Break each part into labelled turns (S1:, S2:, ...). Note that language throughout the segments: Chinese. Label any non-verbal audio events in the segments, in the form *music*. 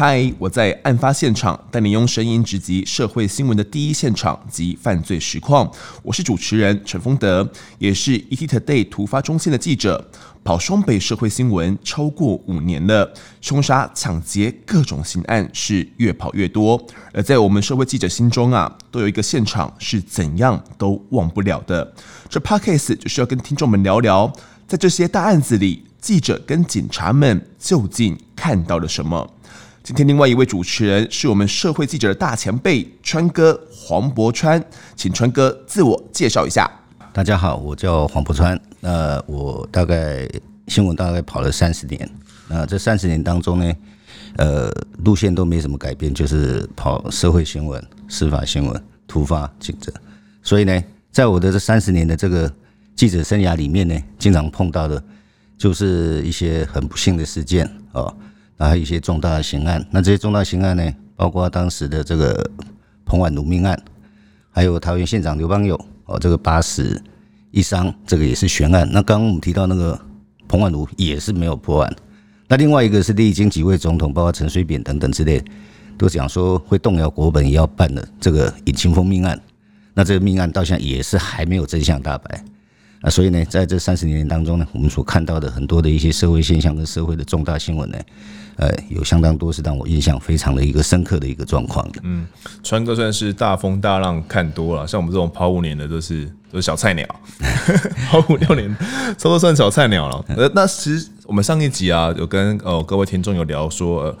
S1: 嗨，我在案发现场带你用声音直击社会新闻的第一现场及犯罪实况。我是主持人陈丰德，也是 ETtoday 突发中心的记者，跑双北社会新闻超过五年了。凶杀、抢劫各种刑案是越跑越多，而在我们社会记者心中啊，都有一个现场是怎样都忘不了的。这 Podcast 就是要跟听众们聊聊，在这些大案子里，记者跟警察们究竟看到了什么？今天另外一位主持人是我们社会记者的大前辈川哥黄柏川，请川哥自我介绍一下。
S2: 大家好，我叫黄柏川。那我大概新闻大概跑了三十年。那这三十年当中呢，呃，路线都没什么改变，就是跑社会新闻、司法新闻、突发警侦。所以呢，在我的这三十年的这个记者生涯里面呢，经常碰到的，就是一些很不幸的事件哦。还有一些重大的刑案，那这些重大刑案呢，包括当时的这个彭婉如命案，还有桃园县长刘邦友哦，这个八死一伤，这个也是悬案。那刚刚我们提到那个彭婉如也是没有破案。那另外一个是历经几位总统，包括陈水扁等等之类，都讲说会动摇国本也要办的这个尹清枫命案。那这个命案到现在也是还没有真相大白。啊，所以呢，在这三十年当中呢，我们所看到的很多的一些社会现象跟社会的重大新闻呢。呃，有相当多是让我印象非常的一个深刻的一个状况的。
S1: 嗯，川哥算是大风大浪看多了，像我们这种跑五年的都是都是小菜鸟，*laughs* 跑五六年差不多算小菜鸟了。呃，那其实我们上一集啊，有跟呃各位听众有聊说，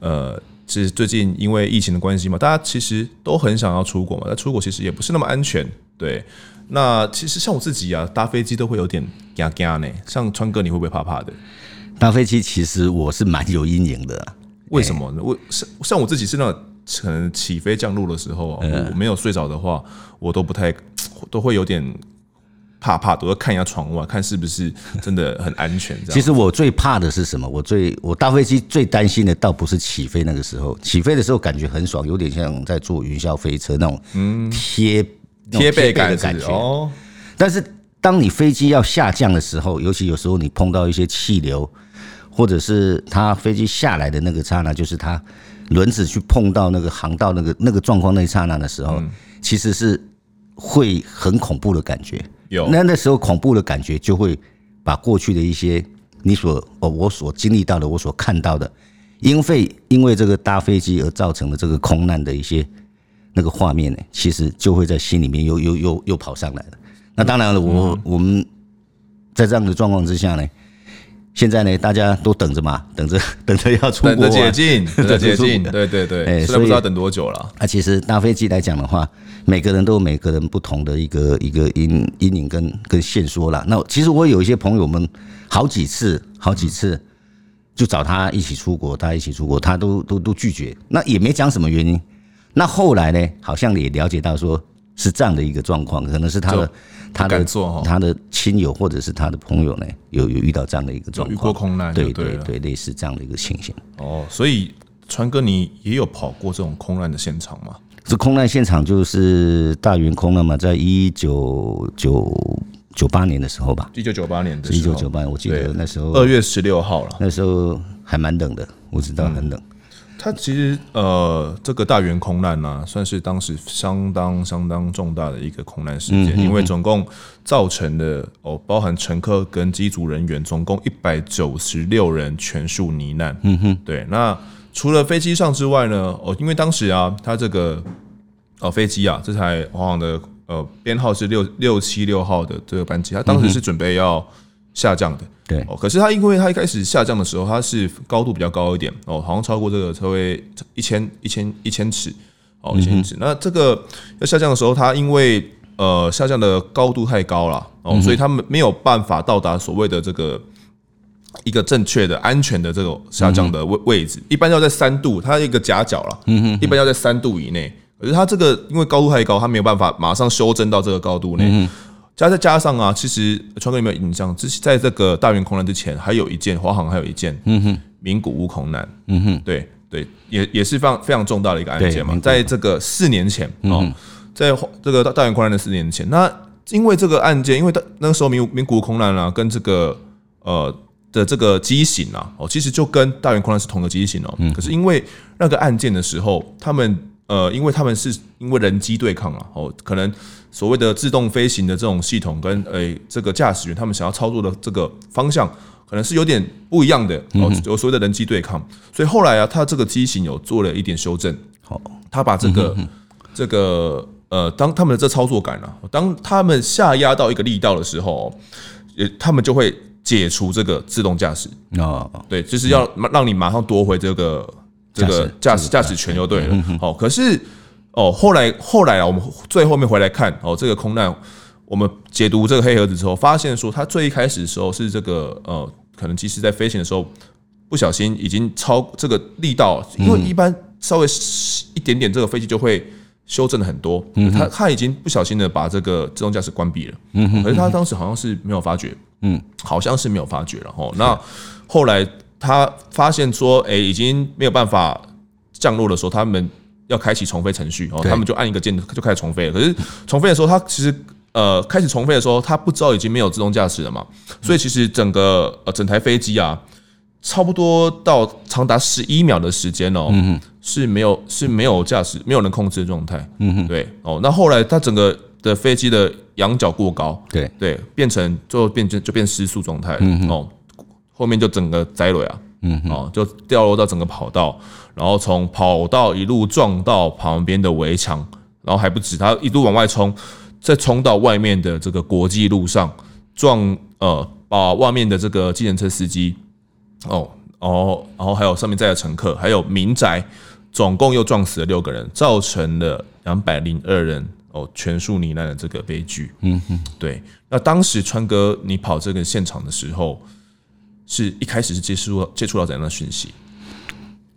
S1: 呃，其实最近因为疫情的关系嘛，大家其实都很想要出国嘛，但出国其实也不是那么安全。对，那其实像我自己啊，搭飞机都会有点惊惊呢。像川哥，你会不会怕怕的？
S2: 搭飞机其实我是蛮有阴影的，啊，
S1: 为什么呢？我像像我自己是那种可能起飞降落的时候，我没有睡着的话，我都不太都会有点怕怕，都要看一下窗外，看是不是真的很安全。
S2: 其实我最怕的是什么？我最我搭飞机最担心的倒不是起飞那个时候，起飞的时候感觉很爽，有点像在坐云霄飞车那种贴贴背感的感觉哦。但是当你飞机要下降的时候，尤其有时候你碰到一些气流。或者是他飞机下来的那个刹那，就是他轮子去碰到那个航道那个那个状况那一刹那的时候，其实是会很恐怖的感觉。有那那时候恐怖的感觉，就会把过去的一些你所哦我所经历到的，我所看到的，因为因为这个搭飞机而造成的这个空难的一些那个画面呢，其实就会在心里面又又又又跑上来了。那当然了，我我们在这样的状况之下呢。现在呢，大家都等着嘛，等着 *laughs* 等着要出国，
S1: 等着解禁，*laughs* 等着解禁，对对对，哎，所以不知道等多久了。
S2: 啊，其实搭飞机来讲的话，每个人都有每个人不同的一个一个阴阴影跟跟线索啦。那其实我有一些朋友们，好几次好几次就找他一起出国，他一起出国，他都都都拒绝，那也没讲什么原因。那后来呢，好像也了解到说。是这样的一个状况，可能是他的他的他的亲友或者是他的朋友呢，有有遇到这样的一个状况，
S1: 遇过空难，
S2: 对对对，类似这样的一个情形。
S1: 哦，所以川哥，你也有跑过这种空难的现场吗？
S2: 这空难现场就是大云空难嘛，在一九九九八年的时候吧，
S1: 一九九八年的，
S2: 一九九八年，我记得那时候
S1: 二月十六号了，
S2: 那时候还蛮冷的，我知道很冷。嗯
S1: 它其实呃，这个大员空难呢、啊，算是当时相当相当重大的一个空难事件，因为总共造成的哦，包含乘客跟机组人员，总共一百九十六人全数罹难。嗯哼，对。那除了飞机上之外呢，哦，因为当时啊，它这个哦飞机啊，这台华航的呃编号是六六七六号的这个班机，它当时是准备要下降的。
S2: 对
S1: 哦，可是它因为它一开始下降的时候，它是高度比较高一点哦，好像超过这个车位一千一千一千尺哦，一千尺。那这个要下降的时候，它因为呃下降的高度太高了哦，所以它们没有办法到达所谓的这个一个正确的安全的这种下降的位位置，一般要在三度，它一个夹角了，嗯一般要在三度以内。可是它这个因为高度太高，它没有办法马上修正到这个高度内。加再加上啊，其实川哥有没有印象？之前在这个大员空难之前，还有一件华航还有一件，嗯哼，名古屋空难，嗯哼，对对，也也是非常非常重大的一个案件嘛。在这个四年前哦，在这个大员空难的四年前，那因为这个案件，因为那个时候名名古屋空难啊，跟这个呃的这个机型啊，哦，其实就跟大圆空难是同个机型哦。嗯。可是因为那个案件的时候，他们呃，因为他们是因为人机对抗啊，哦，可能所谓的自动飞行的这种系统跟诶这个驾驶员他们想要操作的这个方向，可能是有点不一样的哦，有所谓的人机对抗。所以后来啊，他这个机型有做了一点修正。好，他把这个这个呃，当他们的这操作感啊，当他们下压到一个力道的时候，也他们就会。解除这个自动驾驶啊，对，就是要让你马上夺回这个这个驾驶驾驶权就对了。好，可是哦，后来后来啊，我们最后面回来看哦，这个空难，我们解读这个黑盒子之后，发现说它最一开始的时候是这个呃，可能机师在飞行的时候不小心已经超这个力道，因为一般稍微一点点，这个飞机就会修正了很多。嗯，他他已经不小心的把这个自动驾驶关闭了。嗯哼，可是他当时好像是没有发觉。嗯，好像是没有发觉，然后那后来他发现说，哎，已经没有办法降落的时候，他们要开启重飞程序，哦，他们就按一个键就开始重飞了。可是重飞的时候，他其实呃开始重飞的时候，他不知道已经没有自动驾驶了嘛，所以其实整个呃整台飞机啊，差不多到长达十一秒的时间哦，是没有是没有驾驶没有人控制的状态。嗯哼，对哦，那后来他整个。的飞机的仰角过高，对。对，变成最后变成就变失速状态了哦，后面就整个栽了啊，嗯哦，就掉落到整个跑道，然后从跑道一路撞到旁边的围墙，然后还不止，他一路往外冲，再冲到外面的这个国际路上，撞呃把外面的这个计程车司机哦，然后然后还有上面载的乘客，还有民宅，总共又撞死了六个人，造成了两百零二人。哦，全数罹难的这个悲剧。嗯哼，对。那当时川哥，你跑这个现场的时候，是一开始是接触接触到怎样的讯息？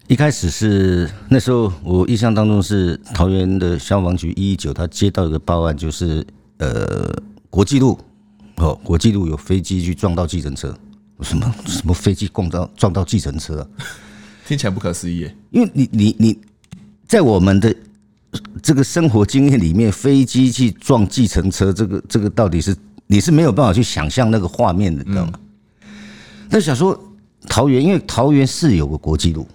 S2: 一开始是那时候，我印象当中是桃园的消防局一一九，他接到一个报案，就是呃国际路哦，国际路有飞机去撞到计程车，什么什么飞机撞到撞到计程车，
S1: 听起来不可思议。
S2: 因为你你你在我们的。这个生活经验里面，飞机去撞计程车，这个这个到底是你是没有办法去想象那个画面的，你知道吗？那想说桃园，因为桃园市有个国际路，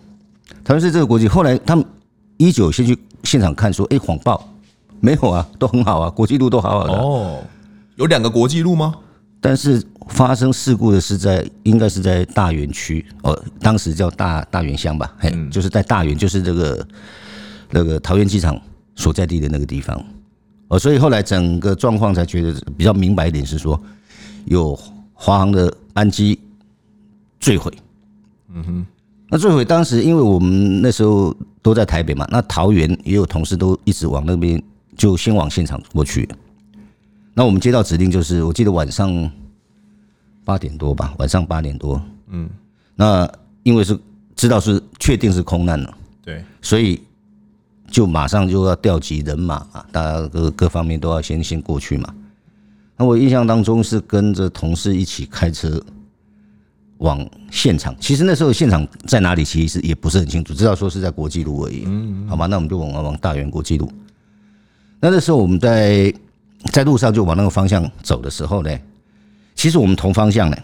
S2: 桃园是这个国际。后来他们一九先去现场看，说：“哎，谎报，没有啊，都很好啊，国际路都好好的。”
S1: 哦，有两个国际路吗？
S2: 但是发生事故的是在应该是在大园区哦，当时叫大大园乡吧，嘿，就是在大园，就是这个。那个桃园机场所在地的那个地方，哦，所以后来整个状况才觉得比较明白一点，是说有华航的班机坠毁。嗯哼，那坠毁当时因为我们那时候都在台北嘛，那桃园也有同事都一直往那边，就先往现场过去。那我们接到指令就是，我记得晚上八点多吧，晚上八点多。嗯，那因为是知道是确定是空难了，对，所以。就马上就要调集人马啊，大家各各方面都要先先过去嘛。那我印象当中是跟着同事一起开车往现场。其实那时候现场在哪里，其实也不是很清楚，知道说是在国际路而已。嗯，好吧，那我们就往往大园国际路。那那时候我们在在路上就往那个方向走的时候呢，其实我们同方向呢，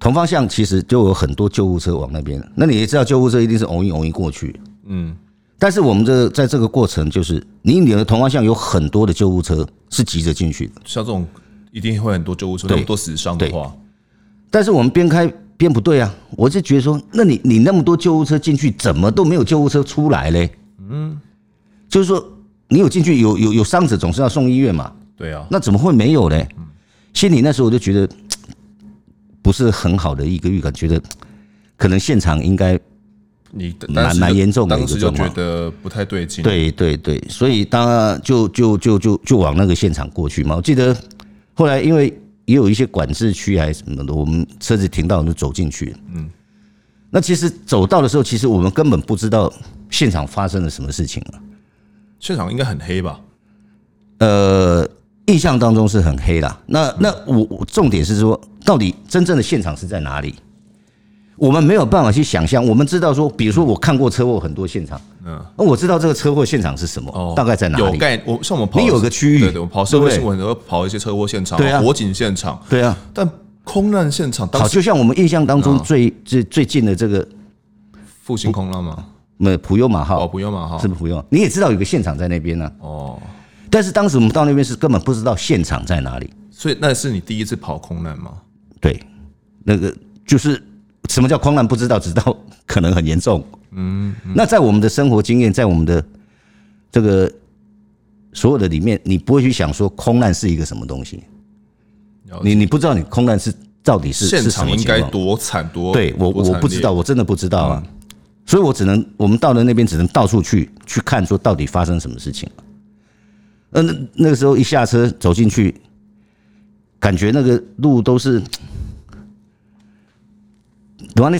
S2: 同方向其实就有很多救护车往那边。那你也知道，救护车一定是偶一偶一过去。嗯。但是我们这在这个过程，就是你你的同方向有很多的救护车是急着进去的，
S1: 像这种一定会很多救护车，那么多死伤的话。
S2: 但是我们边开边不对啊，我就觉得说，那你你那么多救护车进去，怎么都没有救护车出来嘞？嗯，就是说你有进去有有有伤者，总是要送医院嘛。
S1: 对啊，
S2: 那怎么会没有嘞？心里那时候我就觉得不是很好的一个预感，觉得可能现场应该。
S1: 你蛮蛮严重的，当时就觉得不太对劲。
S2: 对对对，所以当然就就就就就往那个现场过去嘛。我记得后来因为也有一些管制区还是什么的，我们车子停到就走进去。嗯，那其实走到的时候，其实我们根本不知道现场发生了什么事情了。
S1: 现场应该很黑吧？
S2: 呃，印象当中是很黑啦。那那我我重点是说，到底真正的现场是在哪里？我们没有办法去想象，我们知道说，比如说我看过车祸很多现场，嗯，那我知道这个车祸现场是什么，大概在哪里？
S1: 有概，我像我们跑，
S2: 你有个区域，
S1: 对对，我跑社会新闻，然后跑一些车祸现场，对啊，火警现场，
S2: 对啊，
S1: 但空难现场，
S2: 好，就像我们印象当中最最最近的这个
S1: 复兴空难吗？
S2: 没，普悠马号，
S1: 哦，普悠马号
S2: 是不是普悠？你也知道有个现场在那边呢。
S1: 哦，
S2: 但是当时我们到那边是根本不知道现场在哪里。
S1: 所以那是你第一次跑空难吗？
S2: 对，那个就是什么叫空难不知道，知道可能很严重。嗯，那在我们的生活经验，在我们的这个所有的里面，你不会去想说空难是一个什么东西。你你不知道你空难是到底是
S1: 现场应该多惨多？
S2: 对我我不知道，我真的不知道啊。所以我只能我们到了那边，只能到处去去看，说到底发生什么事情。呃，那那个时候一下车走进去。感觉那个路都是，对吧？那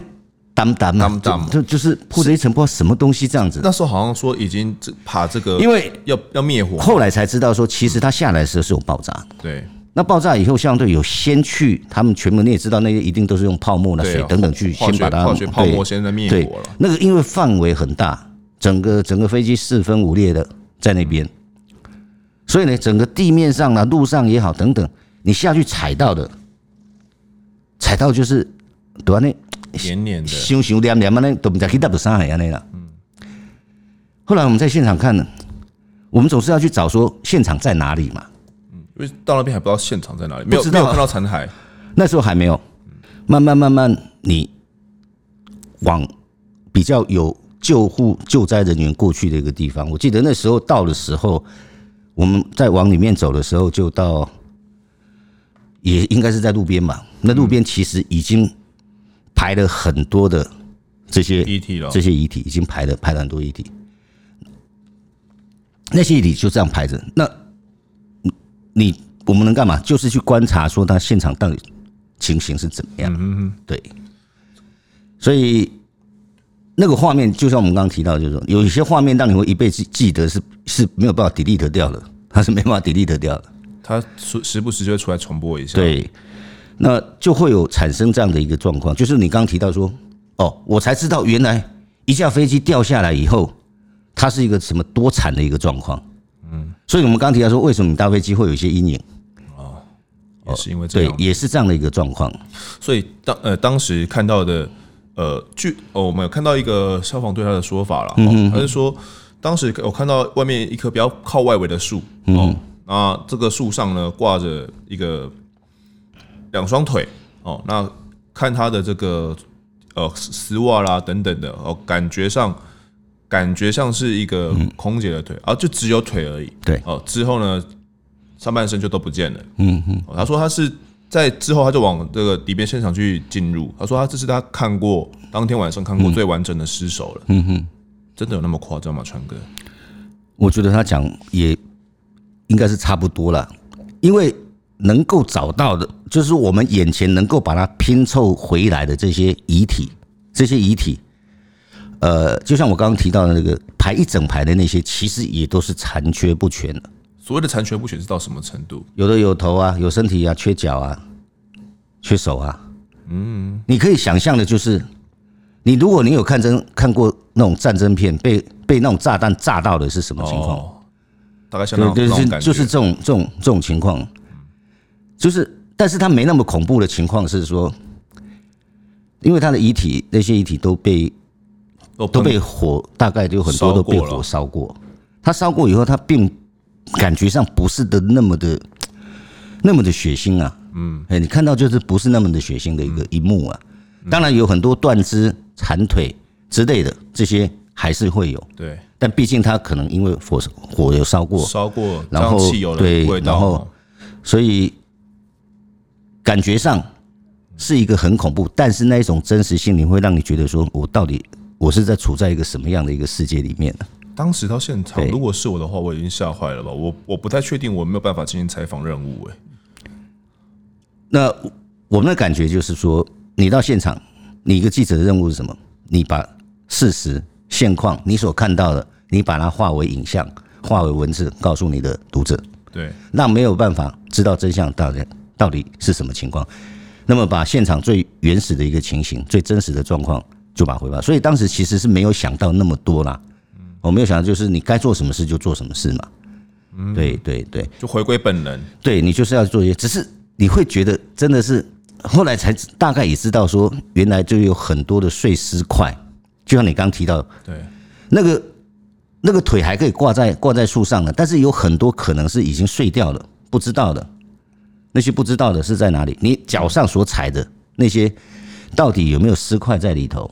S2: 淡淡嘛，就就是铺着一层不知道什么东西这样子。
S1: 那时候好像说已经怕这个，
S2: 因为
S1: 要要灭火。
S2: 后来才知道说，其实它下来的时候是有爆炸。
S1: 对，
S2: 那爆炸以后，相对有先去，他们全部你也知道，那些一定都是用泡沫、的水等等去先把它
S1: 化学泡沫先在灭火了。
S2: 那个因为范围很大，整个整个飞机四分五裂的在那边，所以呢，整个地面上啊，路上也好等等。你下去踩到的，踩到就是对吧？那
S1: 黏黏的，
S2: 熊熊黏黏嘛，那都不知道去到不上海啊那了。嗯。后来我们在现场看呢，我们总是要去找说现场在哪里嘛。
S1: 嗯，因为到那边还不知道现场在哪里，没有没有看到残骸。
S2: 那时候还没有。慢慢慢慢，你往比较有救护救灾人员过去的一个地方。我记得那时候到的时候，我们在往里面走的时候，就到。也应该是在路边吧？那路边其实已经排了很多的这些遗体了，这些遗体已经排了排了很多遗体。那些遗体就这样排着，那你我们能干嘛？就是去观察，说他现场到底情形是怎么样？嗯嗯，对。所以那个画面，就像我们刚刚提到，就是说有一些画面让你会一辈子记得，是是没有办法 delete 掉的，它是没办法 delete 掉的。
S1: 他时时不时就会出来重播一下，
S2: 对，那就会有产生这样的一个状况，就是你刚刚提到说，哦，我才知道原来一架飞机掉下来以后，它是一个什么多惨的一个状况，嗯，所以我们刚刚提到说，为什么你搭飞机会有一些阴影？
S1: 哦，也是因为这样，
S2: 对，也是这样的一个状况。
S1: 所以当呃当时看到的呃据哦，我们有看到一个消防队他的说法了，嗯，他是说当时我看到外面一棵比较靠外围的树，哦。啊，这个树上呢挂着一个两双腿哦，那看他的这个呃丝袜啦等等的哦，感觉上感觉像是一个空姐的腿，啊，就只有腿而已。
S2: 对
S1: 哦，之后呢上半身就都不见了。嗯嗯，他说他是在之后他就往这个里边现场去进入，他说他这是他看过当天晚上看过最完整的尸首了。嗯哼，真的有那么夸张吗，川哥？
S2: 我觉得他讲也。应该是差不多了，因为能够找到的，就是我们眼前能够把它拼凑回来的这些遗体，这些遗体，呃，就像我刚刚提到的那个排一整排的那些，其实也都是残缺不全的。
S1: 所谓的残缺不全是到什么程度？
S2: 有的有头啊，有身体啊，缺脚啊，缺手啊。嗯，你可以想象的就是，你如果你有看真看过那种战争片，被被那种炸弹炸到的是什么情况？
S1: 大概相当
S2: 对，就是就是这种这种这种情况，就是，但是他没那么恐怖的情况是说，因为他的遗体那些遗体都被都被火，大概就很多都被火烧过。他烧过以后，他并感觉上不是的那么的那么的血腥啊。嗯，哎，你看到就是不是那么的血腥的一个一幕啊。当然有很多断肢、残腿之类的这些还是会有。
S1: 对。
S2: 但毕竟他可能因为火火有烧过，
S1: 烧过，
S2: 然后对，然后所以感觉上是一个很恐怖，但是那一种真实性，你会让你觉得说，我到底我是在处在一个什么样的一个世界里面呢？
S1: 当时到现场，如果是我的话，我已经吓坏了吧？我我不太确定，我没有办法进行采访任务。哎，
S2: 那我们的感觉就是说，你到现场，你一个记者的任务是什么？你把事实。现况，你所看到的，你把它化为影像，化为文字，告诉你的读者。
S1: 对，
S2: 那没有办法知道真相到底到底是什么情况。那么把现场最原始的一个情形、最真实的状况就把它回报。所以当时其实是没有想到那么多啦。我没有想到，就是你该做什么事就做什么事嘛。嗯，对对对，
S1: 就回归本能。
S2: 对，你就是要做一些，只是你会觉得真的是后来才大概也知道说，原来就有很多的碎尸块，就像你刚提到，
S1: 对，
S2: 那个那个腿还可以挂在挂在树上的，但是有很多可能是已经碎掉了，不知道的。那些不知道的是在哪里？你脚上所踩的那些，到底有没有尸块在里头？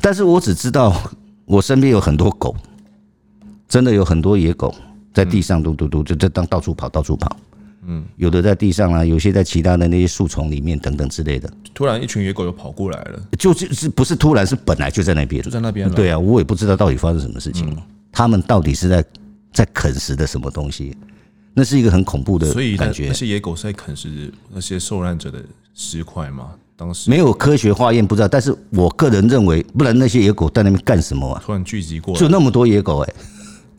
S2: 但是我只知道，我身边有很多狗，真的有很多野狗在地上嘟嘟嘟，就在当到处跑，到处跑。嗯，有的在地上啊，有些在其他的那些树丛里面等等之类的。
S1: 突然一群野狗又跑过来了，
S2: 就是是不是突然是本来就在那边，
S1: 就在那边。
S2: 对啊，我也不知道到底发生什么事情，他们到底是在在啃食的什么东西？那是一个很恐怖的感觉。
S1: 那些野狗是在啃食那些受难者的尸块吗？当时
S2: 没有科学化验，不知道。但是我个人认为，不然那些野狗在那边干什么啊？
S1: 突然聚集过来，
S2: 就那么多野狗哎。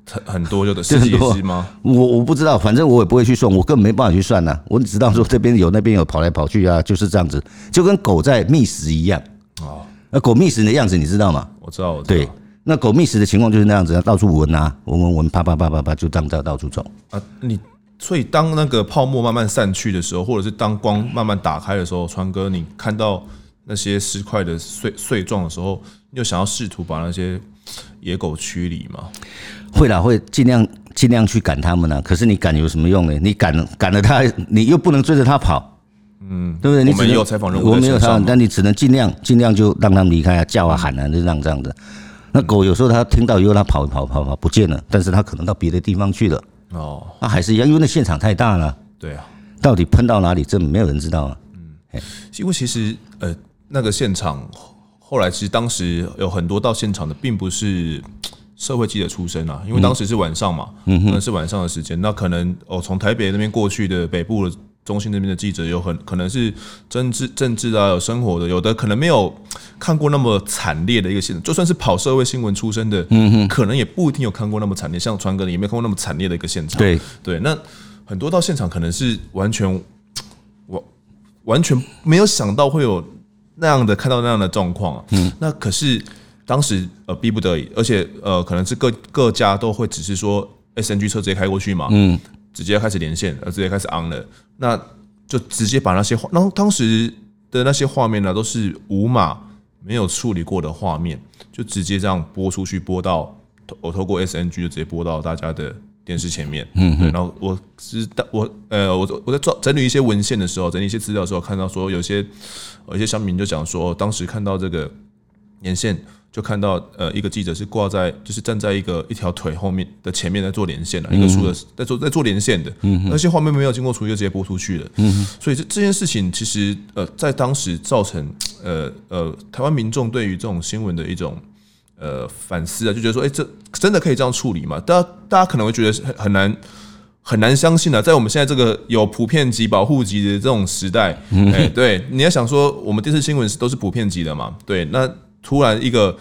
S1: 很很多就的十几只吗？
S2: 我我不知道，反正我也不会去算，我根本没办法去算呐、啊。我只知道说这边有，那边有，跑来跑去啊，就是这样子，就跟狗在觅食一样。啊，那狗觅食的样子你知道吗？
S1: 我知道，我知
S2: 道。对，那狗觅食的情况就是那样子，到处闻啊，闻闻闻，啪啪啪啪啪，就这样在到处走
S1: 啊。你所以当那个泡沫慢慢散去的时候，或者是当光慢慢打开的时候，川哥，你看到那些尸块的碎碎状的时候，你有想要试图把那些野狗驱离吗？
S2: 会啦，会尽量尽量去赶他们呢。可是你赶有什么用呢？你赶赶了它，你又不能追着它跑，嗯，对不对？你
S1: 我们有采访任务，
S2: 我没有采访，但你只能尽量尽量就让他们离开啊，叫啊喊啊，就这样这样子。那狗有时候它听到以后，它跑跑跑跑不见了，但是它可能到别的地方去了。哦，那还是一样，因为那现场太大了。
S1: 对啊，
S2: 到底喷到哪里，这没有人知道啊。
S1: 嗯，因为其实呃，那个现场后来其实当时有很多到现场的，并不是。社会记者出身啊，因为当时是晚上嘛，嗯，可能是晚上的时间，那可能哦，从台北那边过去的北部的中心那边的记者有很可能是政治政治啊，有生活的，有的可能没有看过那么惨烈的一个现场，就算是跑社会新闻出身的，嗯哼，可能也不一定有看过那么惨烈，像川哥也没看过那么惨烈的一个现场，
S2: 对。
S1: 对，那很多到现场可能是完全完完全没有想到会有那样的看到那样的状况啊，嗯，那可是。当时呃逼不得已，而且呃可能是各各家都会只是说 SNG 车直接开过去嘛，嗯，直接开始连线，呃直接开始 on 了，那就直接把那些画，然后当时的那些画面呢都是无码没有处理过的画面，就直接这样播出去，播到我透过 SNG 就直接播到大家的电视前面，嗯，对，然后我知道我呃我我在做整理一些文献的时候，整理一些资料的时候，看到说有些有一些小民就讲说，当时看到这个连线。就看到呃一个记者是挂在就是站在一个一条腿后面的前面在做连线的一个树的在做在做连线的，那些画面没有经过处理就直接播出去了，所以这这件事情其实呃在当时造成呃呃台湾民众对于这种新闻的一种呃反思啊，就觉得说哎这真的可以这样处理吗？大家大家可能会觉得很很难很难相信啊，在我们现在这个有普遍级保护级的这种时代，哎对，你要想说我们电视新闻是都是普遍级的嘛，对那。突然，一个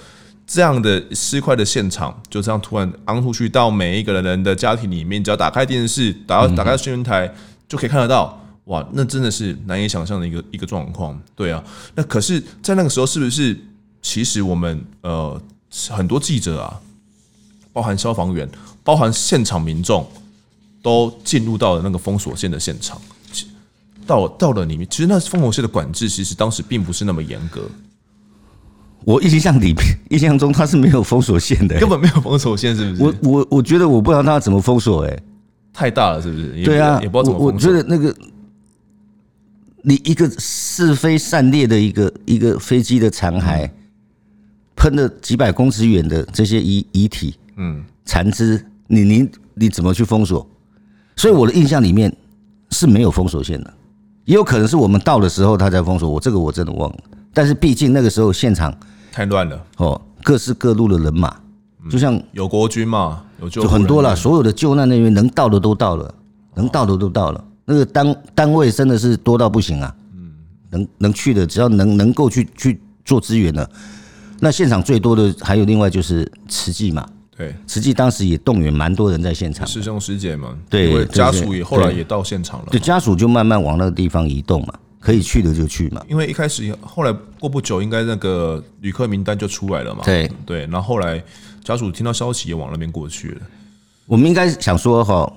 S1: 这样的尸块的现场，就这样突然昂出去到每一个人的家庭里面，只要打开电视，打打开新闻台，就可以看得到。哇，那真的是难以想象的一个一个状况。对啊，那可是，在那个时候，是不是其实我们呃很多记者啊，包含消防员，包含现场民众，都进入到了那个封锁线的现场，到到了里面，其实那封锁线的管制，其实当时并不是那么严格。
S2: 我印象里面，印象中他是没有封锁线的，
S1: 根本没有封锁线，是不是？
S2: 我我我觉得我不知道他怎么封锁，哎，太
S1: 大了，是不是？
S2: 对啊，
S1: 也不知道怎么封锁。
S2: 我觉得那个，你一个是非散裂的一个一个飞机的残骸，喷了几百公尺远的这些遗遗体，嗯，残肢，你你你怎么去封锁？所以我的印象里面是没有封锁线的，也有可能是我们到的时候他才封锁。我这个我真的忘了，但是毕竟那个时候现场。太乱了。哦，各式各路的人马，就像
S1: 有国军嘛，有救
S2: 就很多了，所有的救难人员能到的都到了，能到的都到了。那个单单位真的是多到不行啊，嗯，能能去的，只要能能够去去做支援的。那现场最多的还有另外就是慈济嘛，
S1: 对，
S2: 慈济当时也动员蛮多人在现场，
S1: 师兄师姐们，
S2: 对，
S1: 家属也后来也到现场了，
S2: 对，家属就慢慢往那个地方移动嘛。可以去的就去嘛，
S1: 因为一开始后来过不久，应该那个旅客名单就出来了嘛。
S2: 对
S1: 对，然后后来家属听到消息也往那边过去了。
S2: 我们应该想说哈，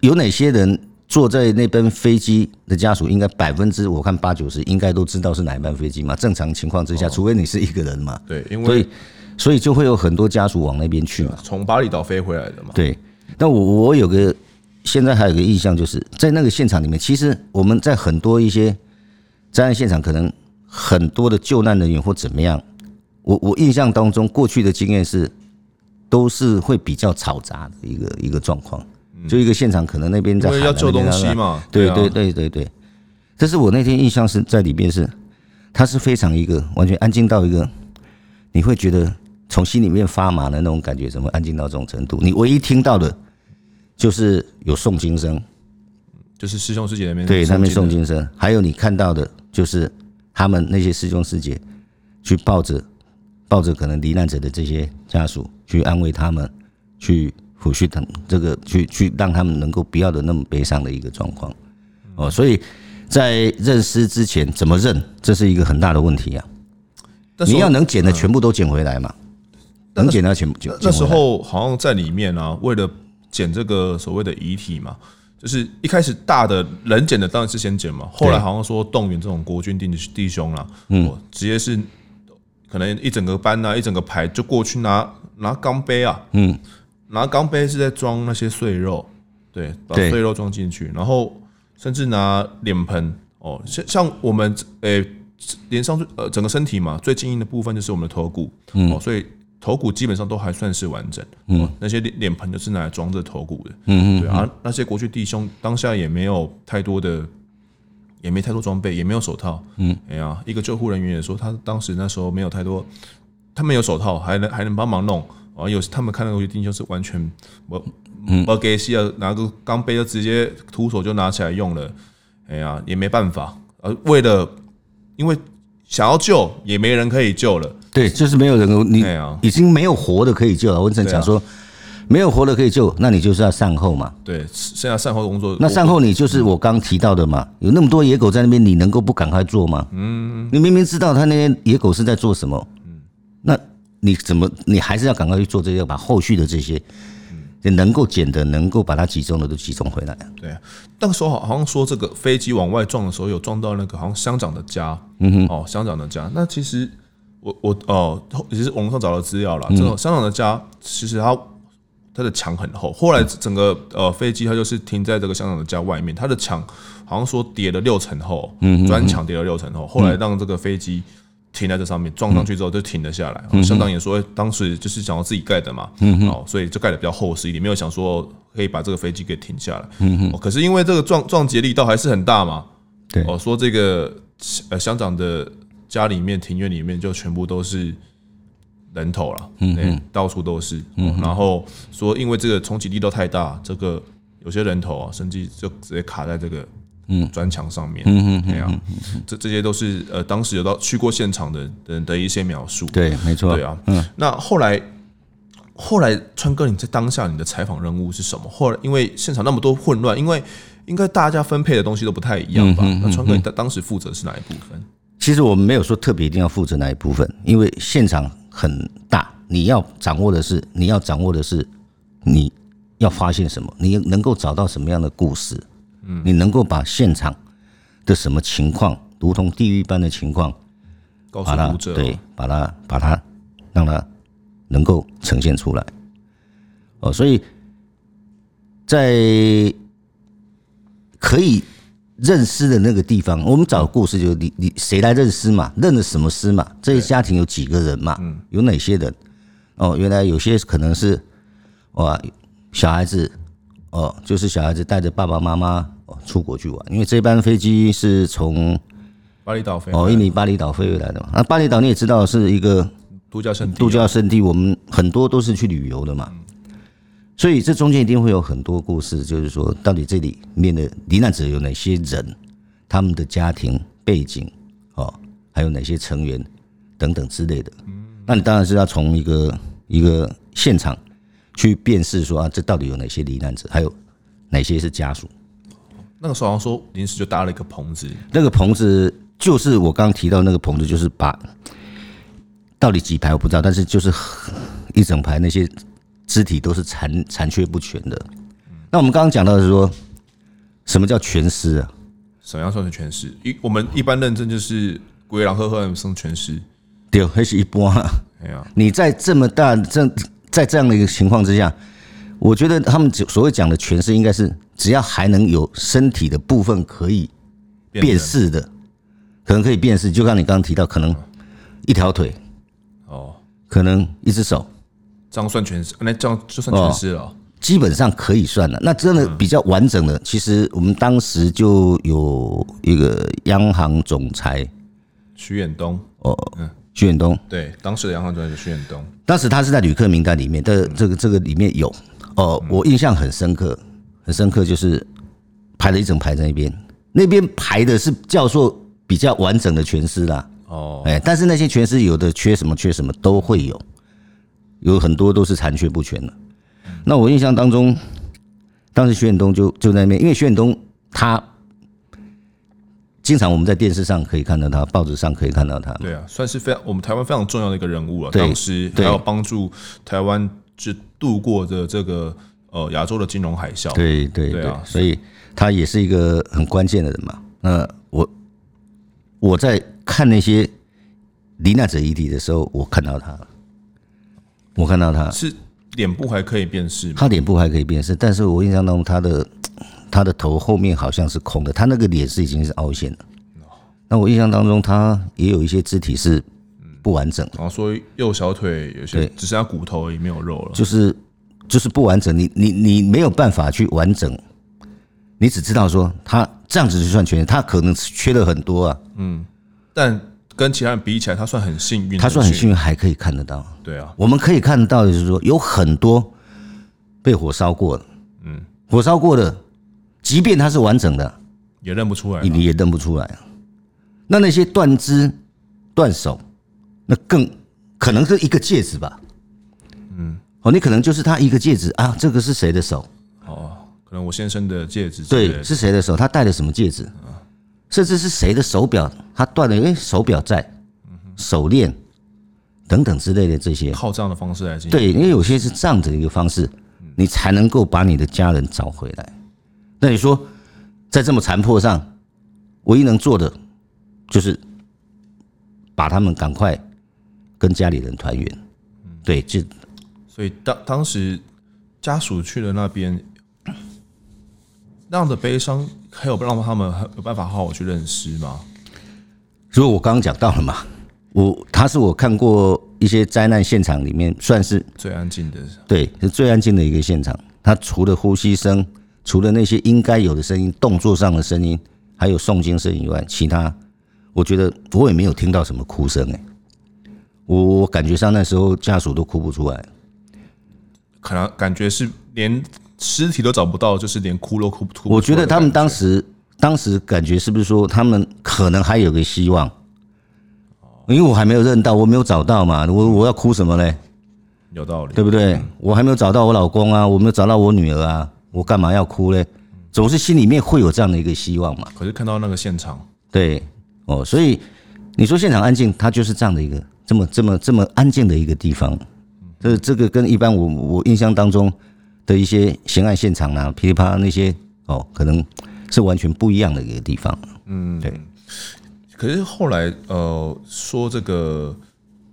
S2: 有哪些人坐在那班飞机的家属，应该百分之我看八九十应该都知道是哪一班飞机嘛。正常情况之下，除非你是一个人嘛。
S1: 对，因为
S2: 所以所以就会有很多家属往那边去嘛。
S1: 从巴厘岛飞回来的嘛。
S2: 对，那我我有个现在还有个印象，就是在那个现场里面，其实我们在很多一些灾难现场，可能很多的救难人员或怎么样，我我印象当中过去的经验是。都是会比较嘈杂的一个一个状况，就一个现场可能那边在喊
S1: 要救东西嘛，
S2: 对对对对对。但是我那天印象是在里面是，它是非常一个完全安静到一个，你会觉得从心里面发麻的那种感觉，怎么安静到这种程度？你唯一听到的，就是有诵经声，
S1: 就是师兄师姐那边
S2: 对那边诵经声，还有你看到的就是他们那些师兄师姐去抱着。抱着可能罹难者的这些家属去安慰他们，去抚恤他们，这个去去让他们能够不要的那么悲伤的一个状况哦，所以在认尸之前怎么认，这是一个很大的问题啊。你要能捡的全部都捡回来嘛？能捡到全部就。
S1: 那时候好像在里面啊，为了捡这个所谓的遗体嘛，就是一开始大的人捡的当然是先捡嘛，后来好像说动员这种国军弟弟兄啦，嗯，直接是。可能一整个班啊，一整个排就过去拿拿钢杯啊，嗯，拿钢杯是在装那些碎肉，对，把碎肉装进去，然后甚至拿脸盆哦，像像我们诶，脸上呃整个身体嘛，最坚硬的部分就是我们的头骨，哦，所以头骨基本上都还算是完整，嗯，那些脸脸盆就是拿来装着头骨的，嗯嗯，对啊，那些国军弟兄当下也没有太多的。也没太多装备，也没有手套。嗯，哎呀，一个救护人员也说，他当时那时候没有太多，他没有手套，还能还能帮忙弄。啊，有他们看到有些弟兄是完全我我给西啊，拿个钢杯就直接徒手就拿起来用了。哎呀，也没办法。呃，为了因为想要救，也没人可以救了。
S2: 对，就是没有人，你已经没有活的可以救了。我只能讲说。没有活的可以救，那你就是要善后嘛。
S1: 对，剩下善后工作。
S2: 那善后你就是我刚提到的嘛，有那么多野狗在那边，你能够不赶快做吗？嗯。你明明知道他那些野狗是在做什么，嗯，那你怎么你还是要赶快去做这些，把后续的这些，嗯，能够捡的、能够把它集中的都集中回来。
S1: 对啊，那个时候好像说这个飞机往外撞的时候，有撞到那个好像乡长的家。嗯哼。哦，乡长的家。那其实我我哦，也是网络上找到资料了。这种香港的家，其实它。它的墙很厚，后来整个呃飞机它就是停在这个香港的家外面，它的墙好像说叠了六层厚，砖墙叠了六层厚，后来让这个飞机停在这上面，撞上去之后就停了下来。香港也说，当时就是想要自己盖的嘛，哦，所以就盖的比较厚实一点，没有想说可以把这个飞机给停下来。可是因为这个撞撞击力道还是很大嘛，对，哦，说这个呃香港的家里面庭院里面就全部都是。人头了，嗯，到处都是，嗯，然后说因为这个冲击力都太大，这个有些人头啊，甚至就直接卡在这个嗯。砖墙上面，嗯嗯，这样，这这些都是呃当时有到去过现场的人的一些描述，
S2: 对，没错，
S1: 对啊，嗯，那后来后来川哥你在当下你的采访任务是什么？后来因为现场那么多混乱，因为应该大家分配的东西都不太一样吧？那川哥你当当时负责是哪一部分？
S2: 其实我们没有说特别一定要负责哪一部分，因为现场。很大，你要掌握的是，你要掌握的是，你要发现什么，你能够找到什么样的故事，嗯，你能够把现场的什么情况，如同地狱般的情况，把它对，把它把它让它能够呈现出来，哦，所以在可以。认尸的那个地方，我们找故事就是你你谁来认尸嘛？认了什么尸嘛？这些家庭有几个人嘛？有哪些人？哦，原来有些可能是哇小孩子哦，就是小孩子带着爸爸妈妈哦出国去玩，因为这班飞机是从
S1: 巴厘岛飞
S2: 哦，印尼巴厘岛飞回来的嘛。那巴厘岛你也知道是一个
S1: 度假胜地，
S2: 度假胜地，我们很多都是去旅游的嘛。所以这中间一定会有很多故事，就是说，到底这里面的罹难者有哪些人，他们的家庭背景，哦，还有哪些成员等等之类的。那你当然是要从一个一个现场去辨识，说啊，这到底有哪些罹难者，还有哪些是家属。
S1: 那个时候好像说临时就搭了一个棚子，
S2: 那个棚子就是我刚刚提到那个棚子，就是把到底几排我不知道，但是就是一整排那些。肢体都是残残缺不全的。那我们刚刚讲到的是说，什么叫全尸啊？
S1: 什么样算是全尸？一我们一般认证就是鬼狼赫赫生全尸，
S2: 对，还是一般啊。
S1: 哎呀，
S2: 你在这么大这在这样的一个情况之下，我觉得他们所谓讲的全尸，应该是只要还能有身体的部分可以辨识的，可能可以辨识。就像你刚刚提到，可能一条腿，哦，可能一只手，
S1: 这样算全尸？那这样就算全尸了。
S2: 基本上可以算了。那真的比较完整的，其实我们当时就有一个央行总裁。
S1: 徐远东。
S2: 哦，嗯。徐远东。
S1: 对，当时的央行总裁是徐远东，
S2: 当时他是在旅客名单里面的，这个这个里面有。哦，我印象很深刻，很深刻，就是排了一整排在那边，那边排的是叫做比较完整的全尸啦，哦，哎，但是那些全尸有的缺什么缺什么都会有，有很多都是残缺不全的。那我印象当中，当时徐远东就就在那边，因为徐远东他。经常我们在电视上可以看到他，报纸上可以看到他。
S1: 对啊，算是非常我们台湾非常重要的一个人物了。当时还要帮助台湾就度过的这个呃亚洲的金融海啸。
S2: 对对对啊，所以他也是一个很关键的人嘛。那我我在看那些罹难者遗体的时候，我看到他了，我看到他
S1: 是脸部还可以辨识吗？
S2: 他脸部还可以辨识，但是我印象当中他的。*tsk* 他的头后面好像是空的，他那个脸是已经是凹陷了。那我印象当中，他也有一些肢体是不完整的。
S1: 然后说右小腿有些只剩下骨头而已，没有肉了。
S2: 就是就是不完整，你你你没有办法去完整，你只知道说他这样子就算全，他可能缺了很多啊。
S1: 嗯，但跟其他人比起来，他算很幸运。
S2: 他算很幸运，还可以看得到。
S1: 对啊，
S2: 我们可以看得到的就是说，有很多被火烧过的，嗯，火烧过的。即便它是完整的，
S1: 也认不出来，
S2: 你也认不出来啊。那那些断肢、断手，那更可能是一个戒指吧？嗯，哦，你可能就是他一个戒指啊，这个是谁的手？
S1: 哦，可能我先生的戒指。
S2: 对，是谁的手？他戴了什么戒指？甚至是谁的手表？他断了，因为手表在，手链等等之类的这些，
S1: 靠这样的方式来进行。
S2: 对，因为有些是这样子的一个方式，你才能够把你的家人找回来。那你说，在这么残破上，唯一能做的就是把他们赶快跟家里人团圆。对，就
S1: 所以当当时家属去了那边，那样的悲伤，还有让他们有办法好好去认尸吗？
S2: 如果我刚刚讲到了嘛，我他是我看过一些灾难现场里面算是
S1: 最安静的，
S2: 对，是最安静的一个现场。他除了呼吸声。除了那些应该有的声音、动作上的声音，还有诵经声以外，其他我觉得我也没有听到什么哭声哎。我我感觉上那时候家属都哭不出来，
S1: 可能感觉是连尸体都找不到，就是连哭都哭不出。
S2: 我觉得他们当时当时感觉是不是说他们可能还有个希望？因为我还没有认到，我没有找到嘛，我我要哭什么嘞？
S1: 有道理，
S2: 对不对？我还没有找到我老公啊，我没有找到我女儿啊。我干嘛要哭嘞？总是心里面会有这样的一个希望嘛。
S1: 可是看到那个现场，
S2: 对哦，所以你说现场安静，它就是这样的一个这么这么这么安静的一个地方。这这个跟一般我我印象当中的一些刑案现场啊，噼里啪啦那些哦，可能是完全不一样的一个地方。嗯，对。
S1: 可是后来呃说这个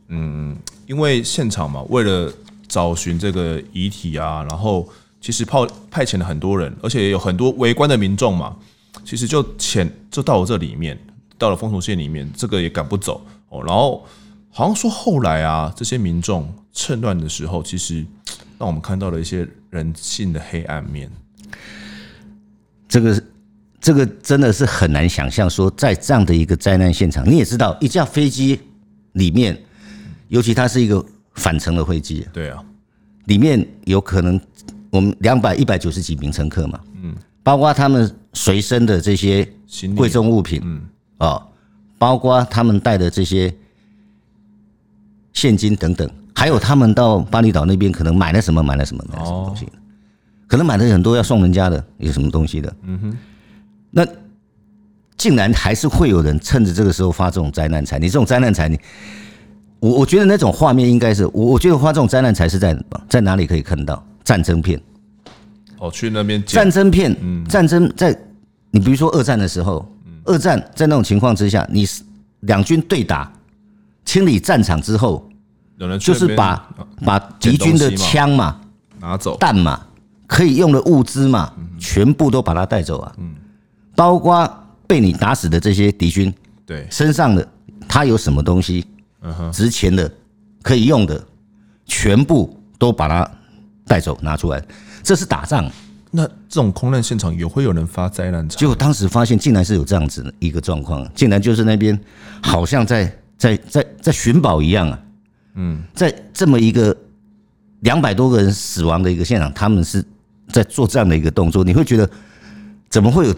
S1: 嗯，因为现场嘛，为了找寻这个遗体啊，然后。其实派派遣了很多人，而且也有很多围观的民众嘛。其实就潜就到了这里面，到了封锁线里面，这个也赶不走哦。然后好像说后来啊，这些民众趁乱的时候，其实让我们看到了一些人性的黑暗面。
S2: 这个这个真的是很难想象，说在这样的一个灾难现场，你也知道，一架飞机里面，尤其它是一个返程的飞机，
S1: 对啊，
S2: 里面有可能。我们两百一百九十几名乘客嘛，嗯，包括他们随身的这些贵重物品，嗯，哦，包括他们带的这些现金等等，还有他们到巴厘岛那边可能买了什么，买了什么，买了什么东西，可能买了很多要送人家的，有什么东西的，嗯哼，那竟然还是会有人趁着这个时候发这种灾难财，你这种灾难财，你，我我觉得那种画面应该是，我我觉得发这种灾难财是在在哪里可以看到？战争片，
S1: 哦，去那边
S2: 战争片，嗯，战争在你比如说二战的时候，二战在那种情况之下，你两军对打，清理战场之后，就是把把敌军的枪嘛
S1: 拿走，
S2: 弹嘛，可以用的物资嘛，全部都把它带走啊。嗯包括被你打死的这些敌军，
S1: 对
S2: 身上的他有什么东西，嗯哼值钱的可以用的，全部都把它带走拿出来。这是打仗。
S1: 那这种空难现场也会有人发灾难财？
S2: 结果当时发现，竟然是有这样子的一个状况，竟然就是那边好像在在在在寻宝一样啊。嗯，在这么一个两百多个人死亡的一个现场，他们是在做这样的一个动作，你会觉得怎么会有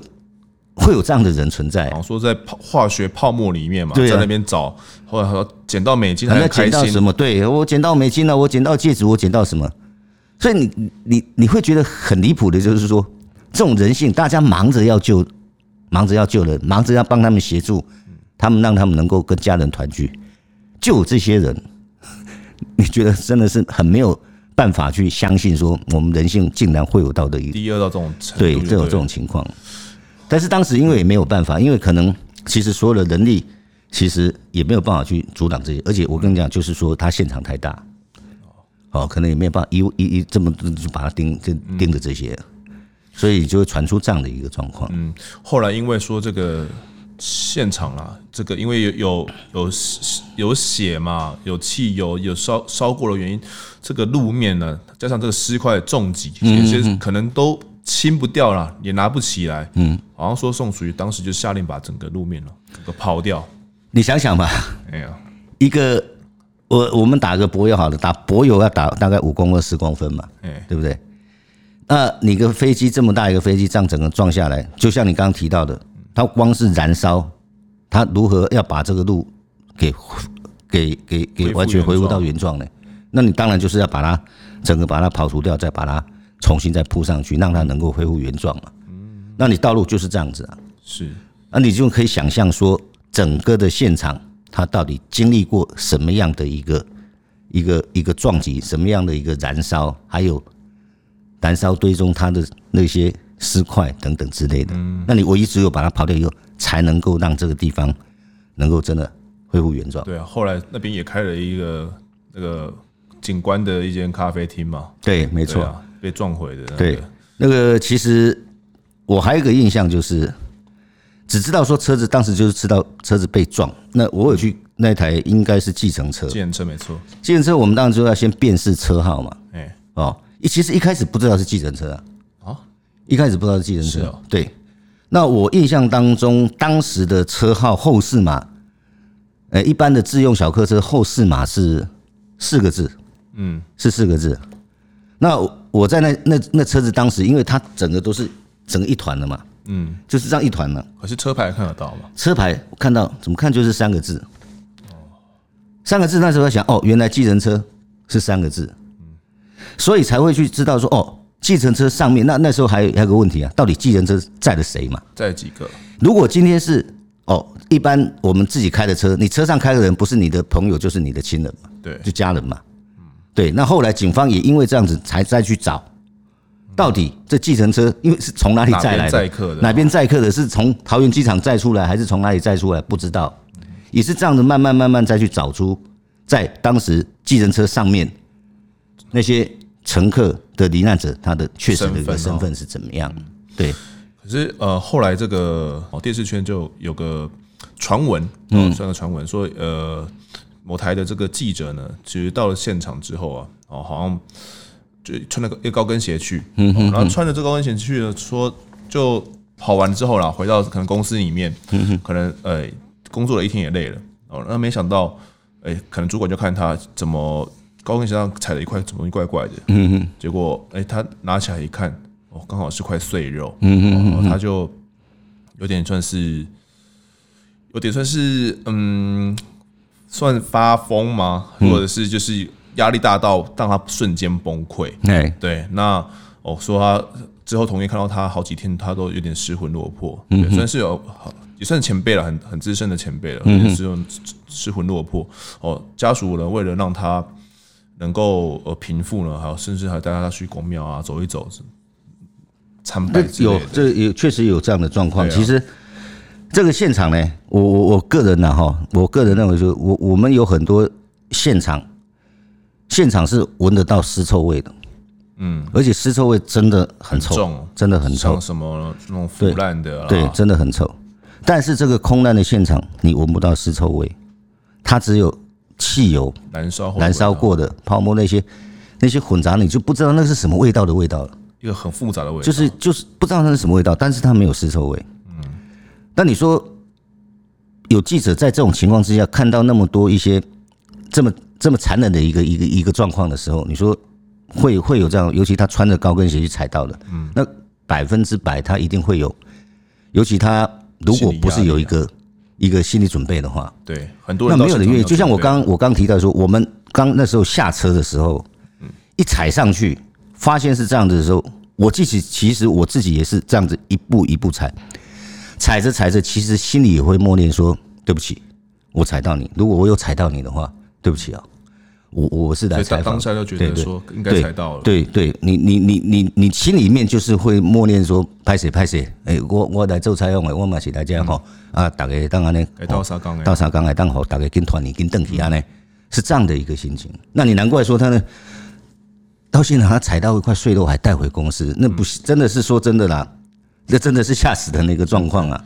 S2: 会有这样的人存在？
S1: 好像说在泡化学泡沫里面嘛，在那边找，或者说捡到美金，还在捡
S2: 到什么？对，我捡到美金了，我捡到戒指，我捡到什么？所以你你你会觉得很离谱的，就是说这种人性，大家忙着要救，忙着要救人，忙着要帮他们协助，他们让他们能够跟家人团聚，就这些人。你觉得真的是很没有办法去相信，说我们人性竟然会有到的一
S1: 第二到这种
S2: 对，这种这种情况。但是当时因为也没有办法，因为可能其实所有的人力其实也没有办法去阻挡这些，而且我跟你讲，就是说他现场太大，哦，可能也没有办法一一一这么就把他盯就盯着这些，所以就会传出这样的一个状况。
S1: 嗯，后来因为说这个。现场啦，这个因为有有有有血嘛，有汽油，有烧烧过的原因，这个路面呢，加上这个尸块重击，有些可能都清不掉了，也拿不起来。嗯，好像说宋楚瑜当时就下令把整个路面了整个刨掉。
S2: 你想想吧，
S1: 哎呀，
S2: 一个我我们打个柏油好了，打柏油要打大概五公分十公分嘛，哎，对不对？那你个飞机这么大一个飞机，这样整个撞下来，就像你刚刚提到的。它光是燃烧，它如何要把这个路给给给给完全恢复到原状呢？那你当然就是要把它整个把它刨除掉，再把它重新再铺上去，让它能够恢复原状嘛。嗯那你道路就是这样子啊。
S1: 是，
S2: 那你就可以想象说，整个的现场它到底经历过什么样的一个一个一个撞击，什么样的一个燃烧，还有燃烧堆中它的那些。尸块等等之类的，那你唯一只有把它刨掉以后，才能够让这个地方能够真的恢复原状。
S1: 对啊，后来那边也开了一个那个景观的一间咖啡厅嘛。
S2: 对，没错，
S1: 被撞毁的。
S2: 对，那个其实我还有一个印象就是，只知道说车子当时就是知道车子被撞。那我有去那台应该是计程车，计
S1: 程车没错。
S2: 计程车我们当然就要先辨识车号嘛。哎，哦，一其实一开始不知道是计程车啊。一开始不知道是计程车，对。那我印象当中，当时的车号后四码，呃，一般的自用小客车后四码是四个字，嗯，是四个字。那我在那那那车子当时，因为它整个都是整个一团的嘛，嗯，就是这样一团的。
S1: 可是车牌看得到吗？
S2: 车牌看到，怎么看就是三个字。哦三个字那时候在想，哦，原来计程车是三个字，嗯所以才会去知道说，哦。计程车上面，那那时候还有还有个问题啊，到底计程车载了谁嘛？
S1: 载几个？
S2: 如果今天是哦，一般我们自己开的车，你车上开的人不是你的朋友，就是你的亲人嘛，
S1: 对，
S2: 就家人嘛。嗯对。那后来警方也因为这样子，才再去找，到底这计程车因为是从哪里载来的？载客的？哪边载客的？是从桃园机场载出来，还是从哪里载出来？不知道。也是这样子，慢慢慢慢再去找出，在当时计程车上面那些。乘客的罹难者，他的确实的一个身份是怎么样？对，
S1: 可是呃，后来这个哦，电视圈就有个传闻，嗯，算个传闻，说呃，某台的这个记者呢，其实到了现场之后啊，哦，好像就穿了个一个高跟鞋去，嗯，然后穿着这高跟鞋去了，说就跑完之后啦，回到可能公司里面，嗯，可能呃，工作了一天也累了，哦，那没想到，哎，可能主管就看他怎么。高跟鞋上踩了一块什么东西怪怪的，嗯哼，结果哎，他拿起来一看，哦，刚好是块碎肉，嗯哼，他就有点算是，有点算是，嗯，算发疯吗？或者是就是压力大到让他瞬间崩溃？哎，对，那哦，说他之后同业看到他好几天，他都有点失魂落魄，也，算是有也算是前辈了，很很资深的前辈了，也是用失魂落魄。哦，家属呢，为了让他。能够呃平复呢，还有甚至还带他去公庙啊走一走，参拜。
S2: 有这有确实有这样的状况。
S1: 啊、
S2: 其实这个现场呢，我我我个人呢哈，我个人认为说，我我们有很多现场，现场是闻得到尸臭味的。嗯，而且尸臭味真的很臭，很重真的很臭。
S1: 什么那种腐烂的
S2: 对，对，真的很臭。但是这个空难的现场，你闻不到尸臭味，它只有汽油
S1: 燃烧
S2: 燃烧过的泡沫那些那些混杂，你就不知道那是什么味道的味道了。
S1: 一个很复杂的味道，
S2: 就是就是不知道它是什么味道，但是它没有尸臭味。嗯，那你说有记者在这种情况之下看到那么多一些这么这么残忍的一个一个一个状况的时候，你说？会会有这样，尤其他穿着高跟鞋去踩到的，嗯，那百分之百他一定会有，尤其他如果不是有一个一个心理准备的话，
S1: 对，很多人
S2: 那没有人愿意。就像我刚我刚提到说，我们刚那时候下车的时候，一踩上去发现是这样子的时候，我自己其实我自己也是这样子一步一步踩，踩着踩着，其实心里也会默念说对不起，我踩到你。如果我有踩到你的话，对不起啊。我我是来采访，
S1: 当下就觉得说应该踩到了，
S2: 对对，你你你你你心里面就是会默念说拍谁拍谁，哎，我我来做采访的，我嘛是大家好啊，大家当然呢，
S1: 到沙岗
S2: 到沙岗来当好，大家跟团你跟邓启安呢，是这样的一个心情。那你难怪说他呢，到现场他踩到一块碎肉还带回公司，那不是真的是说真的啦，那真的是吓死的那个状况啊。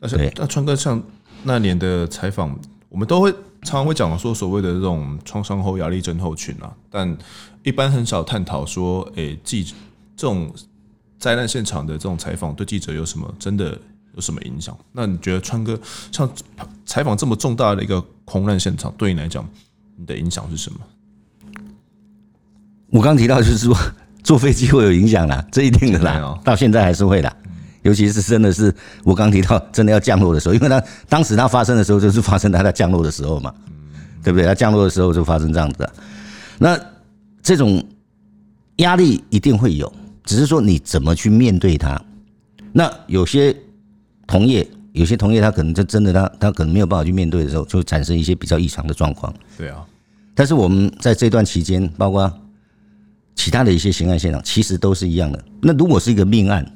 S1: 而且那川哥像那年的采访，我们都会。常常会讲说所谓的这种创伤后压力症候群啊，但一般很少探讨说，诶，记者这种灾难现场的这种采访对记者有什么真的有什么影响？那你觉得川哥像采访这么重大的一个空难现场，对你来讲，你的影响是什么？
S2: 我刚提到就是说坐飞机会有影响啦，这一定的啦，到现在还是会的。尤其是真的是我刚提到真的要降落的时候，因为它当时它发生的时候就是发生它在降落的时候嘛，对不对？它降落的时候就发生这样子的，那这种压力一定会有，只是说你怎么去面对它。那有些同业，有些同业他可能就真的他他可能没有办法去面对的时候，就产生一些比较异常的状况。
S1: 对啊，
S2: 但是我们在这段期间，包括其他的一些刑案现场，其实都是一样的。那如果是一个命案，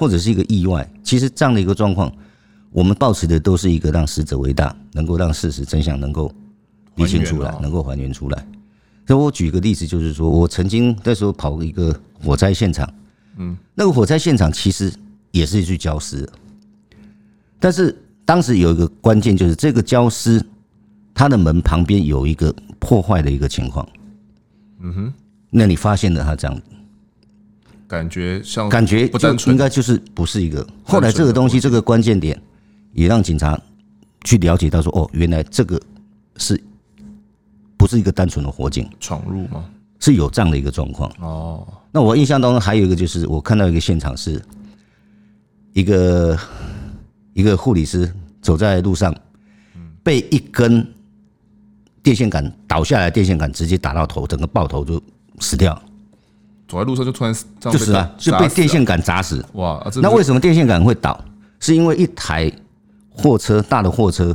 S2: 或者是一个意外，其实这样的一个状况，我们抱持的都是一个让死者为大，能够让事实真相能够理清出来，能够还原出来。所以我举一个例子，就是说我曾经那时候跑一个火灾现场，嗯，那个火灾现场其实也是一具焦尸，但是当时有一个关键，就是这个焦尸它的门旁边有一个破坏的一个情况，嗯哼，那你发现了它这样。
S1: 感觉像
S2: 感觉不单纯，应该就是不是一个。后来这个东西，这个关键点也让警察去了解到说，哦，原来这个是不是一个单纯的火警
S1: 闯入吗？
S2: 是有这样的一个状况。哦，那我印象当中还有一个就是，我看到一个现场是一个一个护理师走在路上，被一根电线杆倒下来，电线杆直接打到头，整个爆头就死掉。
S1: 走在路上就突然
S2: 就是啊，就被电线杆砸死。
S1: 哇！啊、
S2: 那为什么电线杆会倒？是因为一台货车，大的货车，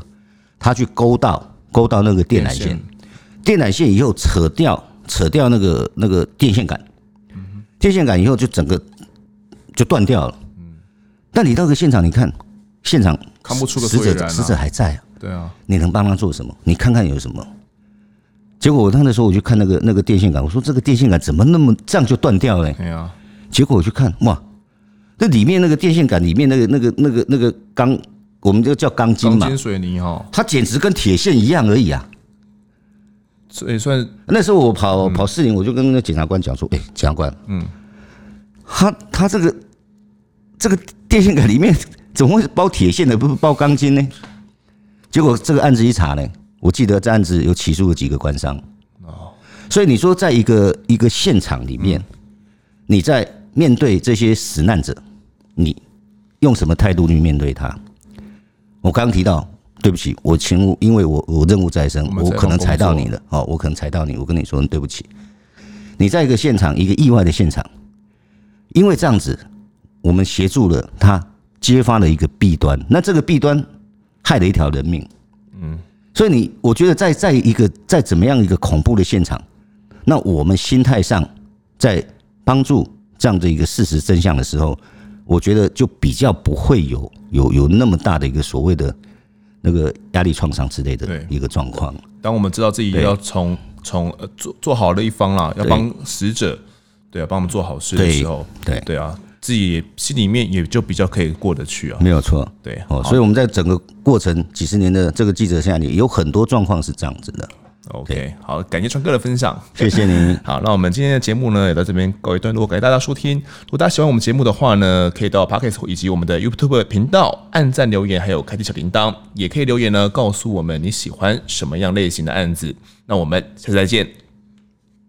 S2: 它去勾到勾到那个电缆线，电缆线以后扯掉扯掉那个那个电线杆，电线杆以后就整个就断掉了。但你到个现场，你看现场
S1: 看不出个
S2: 死者死者还在啊。
S1: 对啊，
S2: 你能帮他做什么？你看看有什么？结果我那时候我去看那个那个电线杆，我说这个电线杆怎么那么这样就断掉了？哎呀，结果我去看，哇，那里面那个电线杆里面那个那个那个那个钢，我们就叫钢筋嘛，
S1: 钢筋水泥哈，
S2: 它简直跟铁线一样而已啊。
S1: 所以算
S2: 那时候我跑跑市里，我就跟那个检察官讲说，哎，检察官，嗯，他他这个这个电线杆里面怎么会包铁线的，不是包钢筋呢？结果这个案子一查呢。我记得这案子有起诉了几个官商，哦，所以你说在一个一个现场里面，你在面对这些死难者，你用什么态度去面对他？我刚刚提到，对不起，我勤务，因为我我任务在身，我可能踩到你了，哦，我可能踩到你，我跟你说对不起。你在一个现场，一个意外的现场，因为这样子，我们协助了他揭发了一个弊端，那这个弊端害了一条人命，嗯。所以你，我觉得在在一个在怎么样一个恐怖的现场，那我们心态上在帮助这样的一个事实真相的时候，我觉得就比较不会有有有那么大的一个所谓的那个压力创伤之类的一个状况。
S1: 当我们知道自己要从从呃做做好的一方啦，要帮死者，对啊，帮我们做好事的时候，
S2: 对。
S1: 对啊，自己心里面也就比较可以过得去啊。
S2: 没有错，
S1: 对
S2: 哦，所以我们在整个过程几十年的这个记者生涯里，有很多状况是这样子的。
S1: OK，好，感谢川哥的分享，
S2: 谢谢您。*laughs*
S1: 好，那我们今天的节目呢，也到这边告一段落，感谢大家收听。如果大家喜欢我们节目的话呢，可以到 Podcast 以及我们的 YouTube 频道按赞留言，还有开启小铃铛，也可以留言呢，告诉我们你喜欢什么样类型的案子。那我们下次再见。